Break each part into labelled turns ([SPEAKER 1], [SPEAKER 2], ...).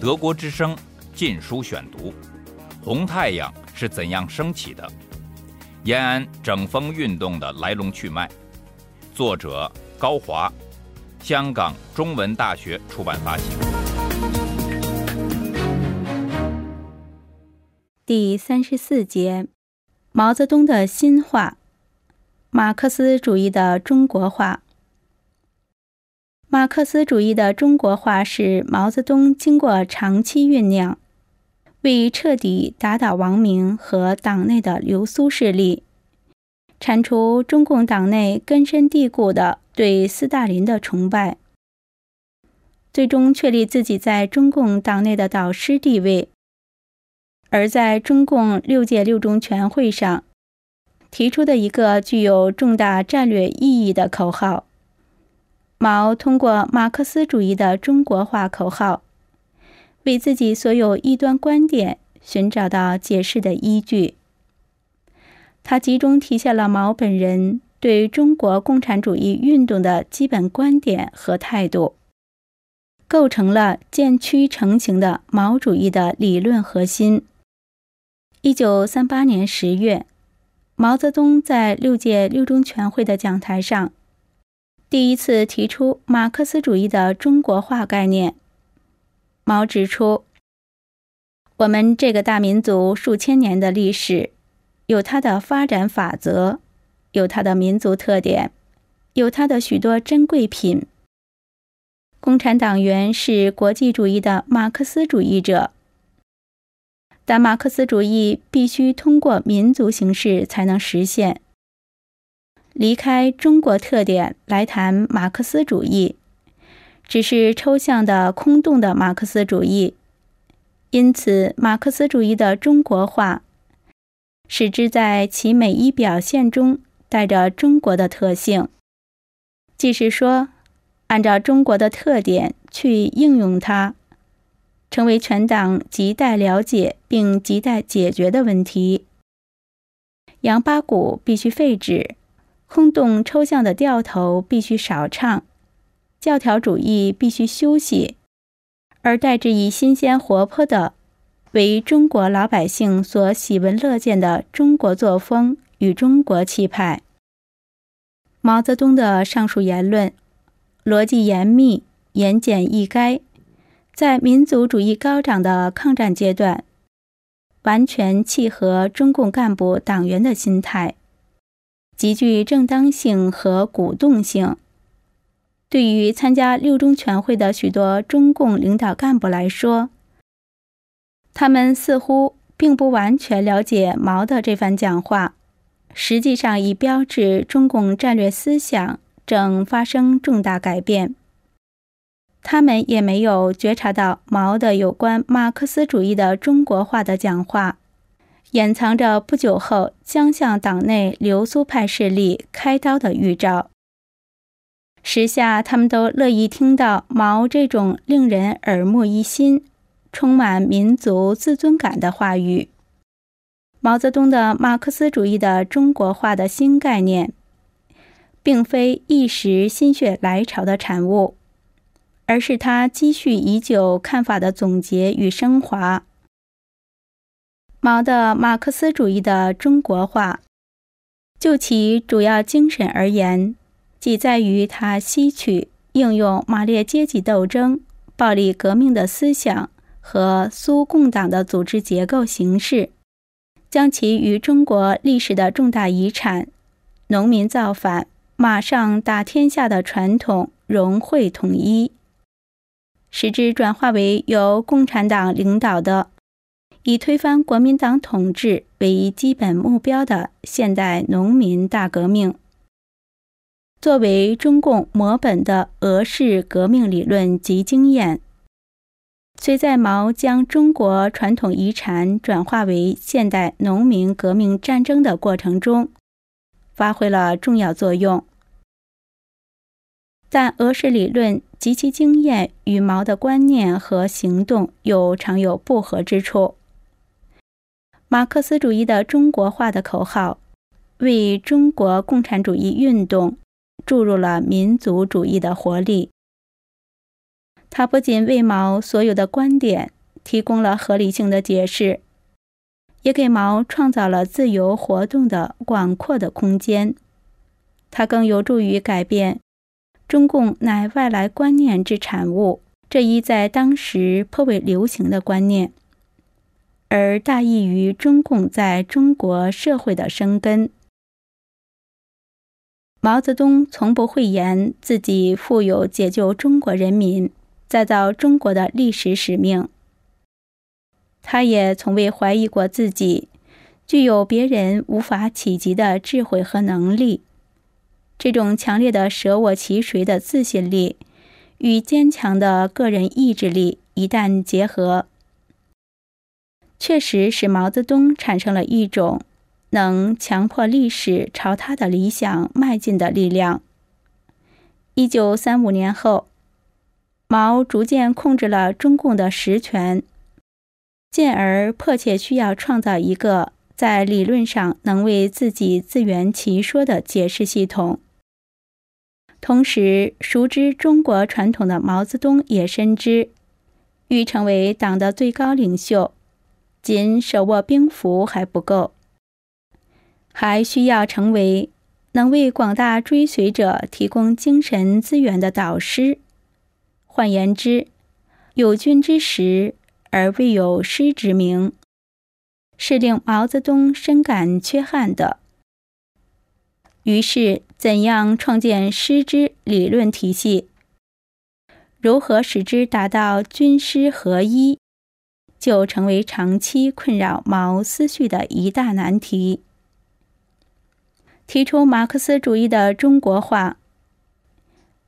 [SPEAKER 1] 德国之声《禁书选读》：红太阳是怎样升起的？延安整风运动的来龙去脉。作者高华，香港中文大学出版发行。
[SPEAKER 2] 第三十四节：毛泽东的新话——马克思主义的中国化。马克思主义的中国化是毛泽东经过长期酝酿，为彻底打倒王明和党内的流苏势力，铲除中共党内根深蒂固的对斯大林的崇拜，最终确立自己在中共党内的导师地位。而在中共六届六中全会上提出的一个具有重大战略意义的口号。毛通过马克思主义的中国化口号，为自己所有异端观点寻找到解释的依据。他集中体现了毛本人对中国共产主义运动的基本观点和态度，构成了渐趋成型的毛主义的理论核心。一九三八年十月，毛泽东在六届六中全会的讲台上。第一次提出马克思主义的中国化概念。毛指出，我们这个大民族数千年的历史，有它的发展法则，有它的民族特点，有它的许多珍贵品。共产党员是国际主义的马克思主义者，但马克思主义必须通过民族形式才能实现。离开中国特点来谈马克思主义，只是抽象的、空洞的马克思主义。因此，马克思主义的中国化，使之在其每一表现中带着中国的特性，即是说，按照中国的特点去应用它，成为全党亟待了解并亟待解决的问题。杨八股必须废止。空洞抽象的调头必须少唱，教条主义必须休息，而代之以新鲜活泼的，为中国老百姓所喜闻乐见的中国作风与中国气派。毛泽东的上述言论，逻辑严密、言简意赅，在民族主义高涨的抗战阶段，完全契合中共干部党员的心态。极具正当性和鼓动性。对于参加六中全会的许多中共领导干部来说，他们似乎并不完全了解毛的这番讲话，实际上已标志中共战略思想正发生重大改变。他们也没有觉察到毛的有关马克思主义的中国化的讲话。掩藏着不久后将向党内流苏派势力开刀的预兆。时下，他们都乐意听到毛这种令人耳目一新、充满民族自尊感的话语。毛泽东的马克思主义的中国化的新概念，并非一时心血来潮的产物，而是他积蓄已久看法的总结与升华。毛的马克思主义的中国化，就其主要精神而言，即在于他吸取应用马列阶级斗争、暴力革命的思想和苏共党的组织结构形式，将其与中国历史的重大遗产——农民造反、马上打天下的传统融会统一，使之转化为由共产党领导的。以推翻国民党统治为基本目标的现代农民大革命，作为中共模本的俄式革命理论及经验，虽在毛将中国传统遗产转化为现代农民革命战争的过程中，发挥了重要作用，但俄式理论及其经验与毛的观念和行动又常有不合之处。马克思主义的中国化的口号，为中国共产主义运动注入了民族主义的活力。他不仅为毛所有的观点提供了合理性的解释，也给毛创造了自由活动的广阔的空间。它更有助于改变“中共乃外来观念之产物”这一在当时颇为流行的观念，而大益于中共在中国社会的生根。毛泽东从不讳言自己负有解救中国人民、再造中国的历史使命。他也从未怀疑过自己具有别人无法企及的智慧和能力。这种强烈的舍我其谁的自信力，与坚强的个人意志力一旦结合，确实使毛泽东产生了一种。能强迫历史朝他的理想迈进的力量。一九三五年后，毛逐渐控制了中共的实权，进而迫切需要创造一个在理论上能为自己自圆其说的解释系统。同时，熟知中国传统的毛泽东也深知，欲成为党的最高领袖，仅手握兵符还不够。还需要成为能为广大追随者提供精神资源的导师。换言之，有君之实而未有师之名，是令毛泽东深感缺憾的。于是，怎样创建师之理论体系，如何使之达到军师合一，就成为长期困扰毛思绪的一大难题。提出马克思主义的中国化，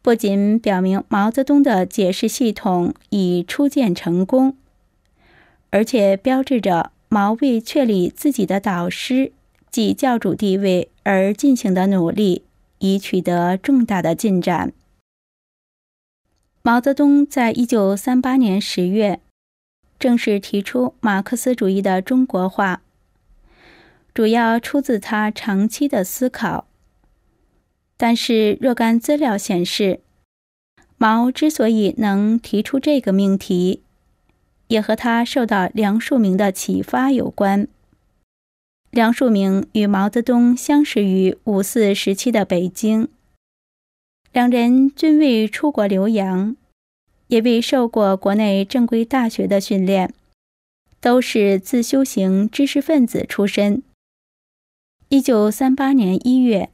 [SPEAKER 2] 不仅表明毛泽东的解释系统已初见成功，而且标志着毛为确立自己的导师即教主地位而进行的努力已取得重大的进展。毛泽东在一九三八年十月正式提出马克思主义的中国化。主要出自他长期的思考，但是若干资料显示，毛之所以能提出这个命题，也和他受到梁漱溟的启发有关。梁漱溟与毛泽东相识于五四时期的北京，两人均未出国留洋，也未受过国内正规大学的训练，都是自修型知识分子出身。一九三八年一月，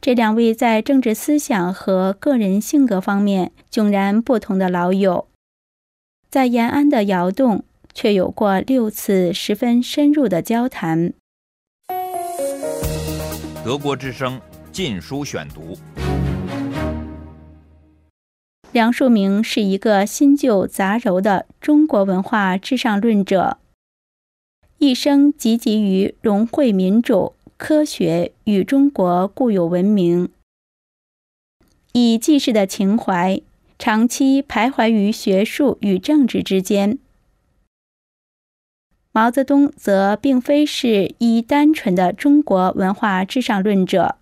[SPEAKER 2] 这两位在政治思想和个人性格方面迥然不同的老友，在延安的窑洞却有过六次十分深入的交谈。
[SPEAKER 1] 德国之声《禁书选读》。
[SPEAKER 2] 梁漱溟是一个新旧杂糅的中国文化至上论者，一生积极于融汇民主。科学与中国固有文明，以济世的情怀，长期徘徊于学术与政治之间。毛泽东则并非是一单纯的中国文化至上论者。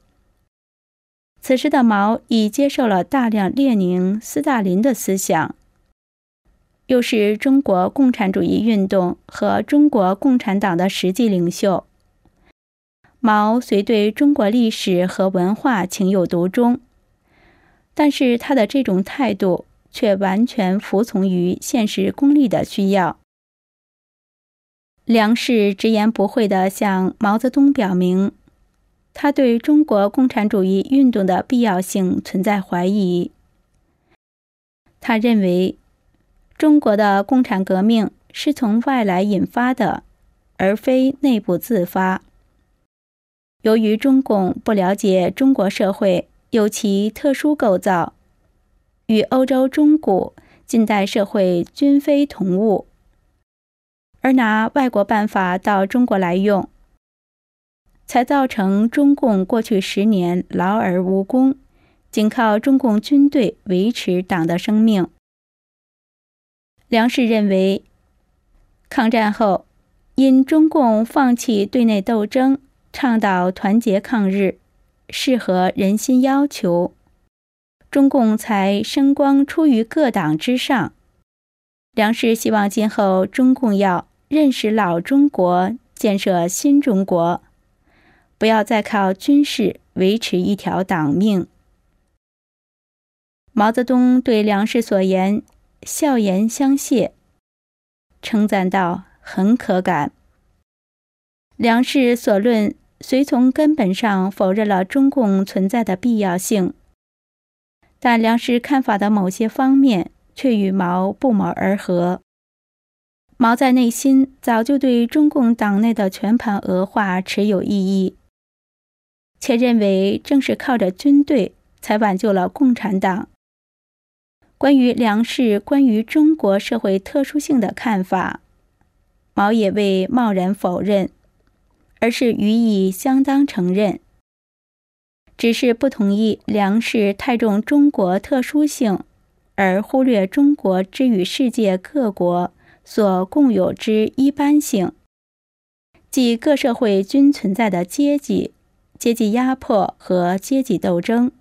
[SPEAKER 2] 此时的毛已接受了大量列宁、斯大林的思想，又是中国共产主义运动和中国共产党的实际领袖。毛虽对中国历史和文化情有独钟，但是他的这种态度却完全服从于现实功利的需要。梁氏直言不讳地向毛泽东表明，他对中国共产主义运动的必要性存在怀疑。他认为，中国的共产革命是从外来引发的，而非内部自发。由于中共不了解中国社会有其特殊构造，与欧洲中古近代社会均非同物，而拿外国办法到中国来用，才造成中共过去十年劳而无功，仅靠中共军队维持党的生命。梁氏认为，抗战后因中共放弃对内斗争。倡导团结抗日，适合人心要求，中共才声光出于各党之上，梁氏希望今后中共要认识老中国，建设新中国，不要再靠军事维持一条党命。毛泽东对梁氏所言笑颜相谢，称赞道：“很可感。”梁氏所论虽从根本上否认了中共存在的必要性，但梁氏看法的某些方面却与毛不谋而合。毛在内心早就对中共党内的全盘恶化持有异议，且认为正是靠着军队才挽救了共产党。关于梁氏关于中国社会特殊性的看法，毛也未贸然否认，而是予以相当承认。只是不同意梁氏太重中国特殊性，而忽略中国之与世界各国所共有之一般性，即各社会均存在的阶级、阶级压迫和阶级斗争。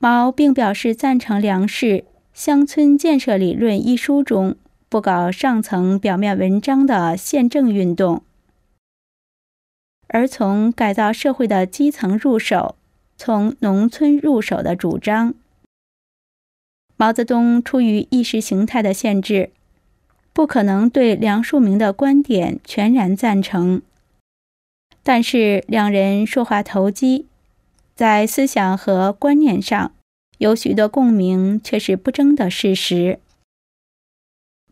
[SPEAKER 2] 毛并表示赞成梁氏《乡村建设理论》一书中不搞上层表面文章的宪政运动，而从改造社会的基层入手，从农村入手的主张。毛泽东出于意识形态的限制，不可能对梁漱溟的观点全然赞成，但是两人说话投机。在思想和观念上有许多共鸣，却是不争的事实。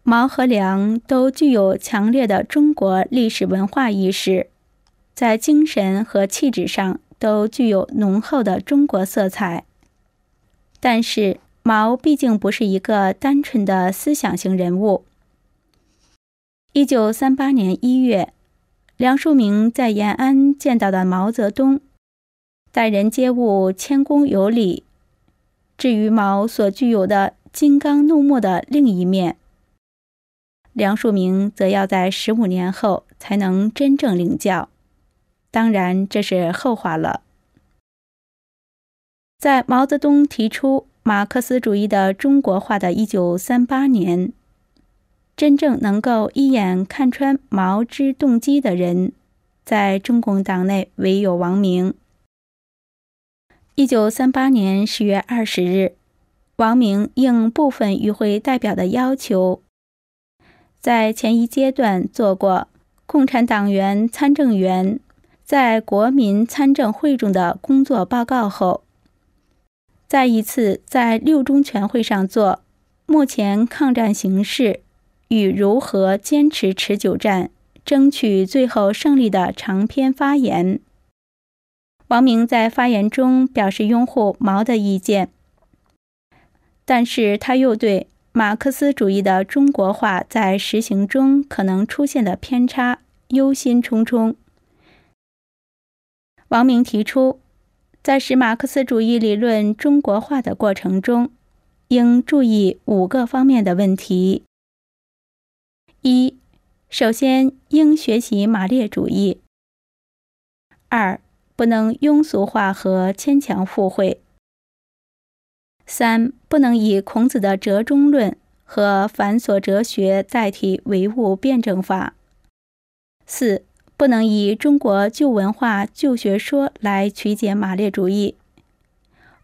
[SPEAKER 2] 毛和梁都具有强烈的中国历史文化意识，在精神和气质上都具有浓厚的中国色彩。但是毛毕竟不是一个单纯的思想型人物。一九三八年一月，梁漱溟在延安见到的毛泽东。待人接物谦恭有礼。至于毛所具有的金刚怒目的另一面，梁漱溟则要在十五年后才能真正领教。当然，这是后话了。在毛泽东提出马克思主义的中国化的一九三八年，真正能够一眼看穿毛之动机的人，在中共党内唯有王明。一九三八年十月二十日，王明应部分与会代表的要求，在前一阶段做过共产党员参政员在国民参政会中的工作报告后，再一次在六中全会上做目前抗战形势与如何坚持持久战、争取最后胜利的长篇发言。王明在发言中表示拥护毛的意见，但是他又对马克思主义的中国化在实行中可能出现的偏差忧心忡忡。王明提出，在使马克思主义理论中国化的过程中，应注意五个方面的问题：一，首先应学习马列主义；二，不能庸俗化和牵强附会。三不能以孔子的折中论和繁琐哲学代替唯物辩证法。四不能以中国旧文化旧学说来曲解马列主义。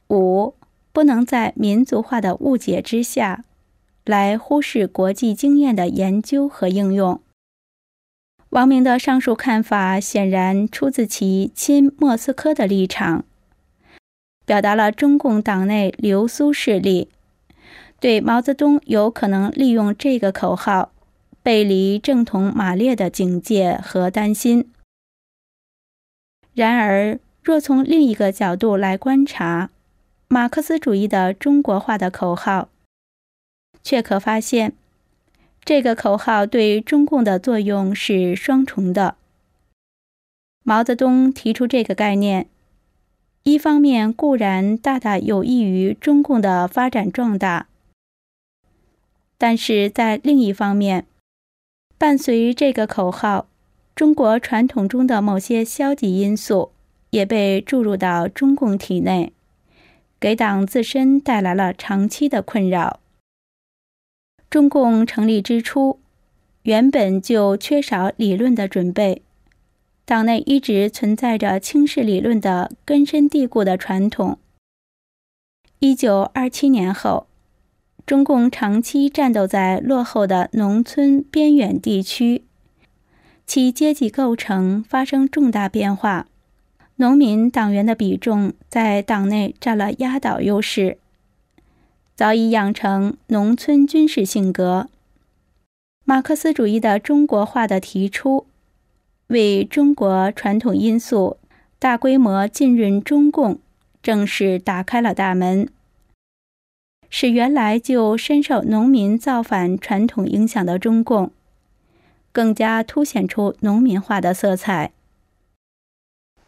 [SPEAKER 2] 五不能在民族化的误解之下，来忽视国际经验的研究和应用。王明的上述看法显然出自其亲莫斯科的立场，表达了中共党内流苏势力对毛泽东有可能利用这个口号背离正统马列的警戒和担心。然而，若从另一个角度来观察马克思主义的中国化的口号，却可发现。这个口号对中共的作用是双重的。毛泽东提出这个概念，一方面固然大大有益于中共的发展壮大，但是在另一方面，伴随这个口号，中国传统中的某些消极因素也被注入到中共体内，给党自身带来了长期的困扰。中共成立之初，原本就缺少理论的准备，党内一直存在着轻视理论的根深蒂固的传统。一九二七年后，中共长期战斗在落后的农村边远地区，其阶级构成发生重大变化，农民党员的比重在党内占了压倒优势。早已养成农村军事性格。马克思主义的中国化的提出，为中国传统因素大规模浸润中共正式打开了大门，使原来就深受农民造反传统影响的中共，更加凸显出农民化的色彩。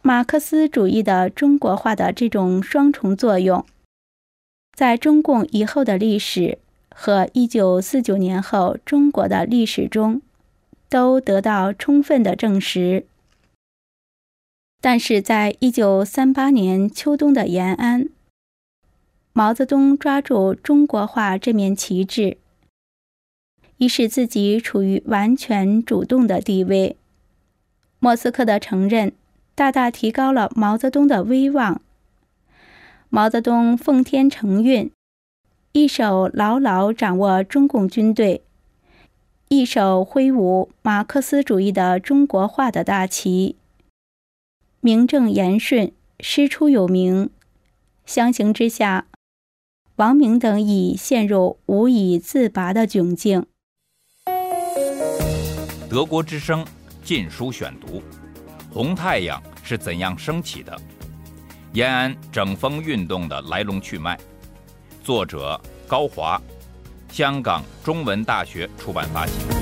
[SPEAKER 2] 马克思主义的中国化的这种双重作用。在中共以后的历史和一九四九年后中国的历史中，都得到充分的证实。但是在一九三八年秋冬的延安，毛泽东抓住中国化这面旗帜，以使自己处于完全主动的地位。莫斯科的承认，大大提高了毛泽东的威望。毛泽东奉天承运，一手牢牢掌握中共军队，一手挥舞马克思主义的中国化的大旗，名正言顺，师出有名。相形之下，王明等已陷入无以自拔的窘境。
[SPEAKER 1] 德国之声《禁书选读》：红太阳是怎样升起的？延安整风运动的来龙去脉，作者高华，香港中文大学出版发行。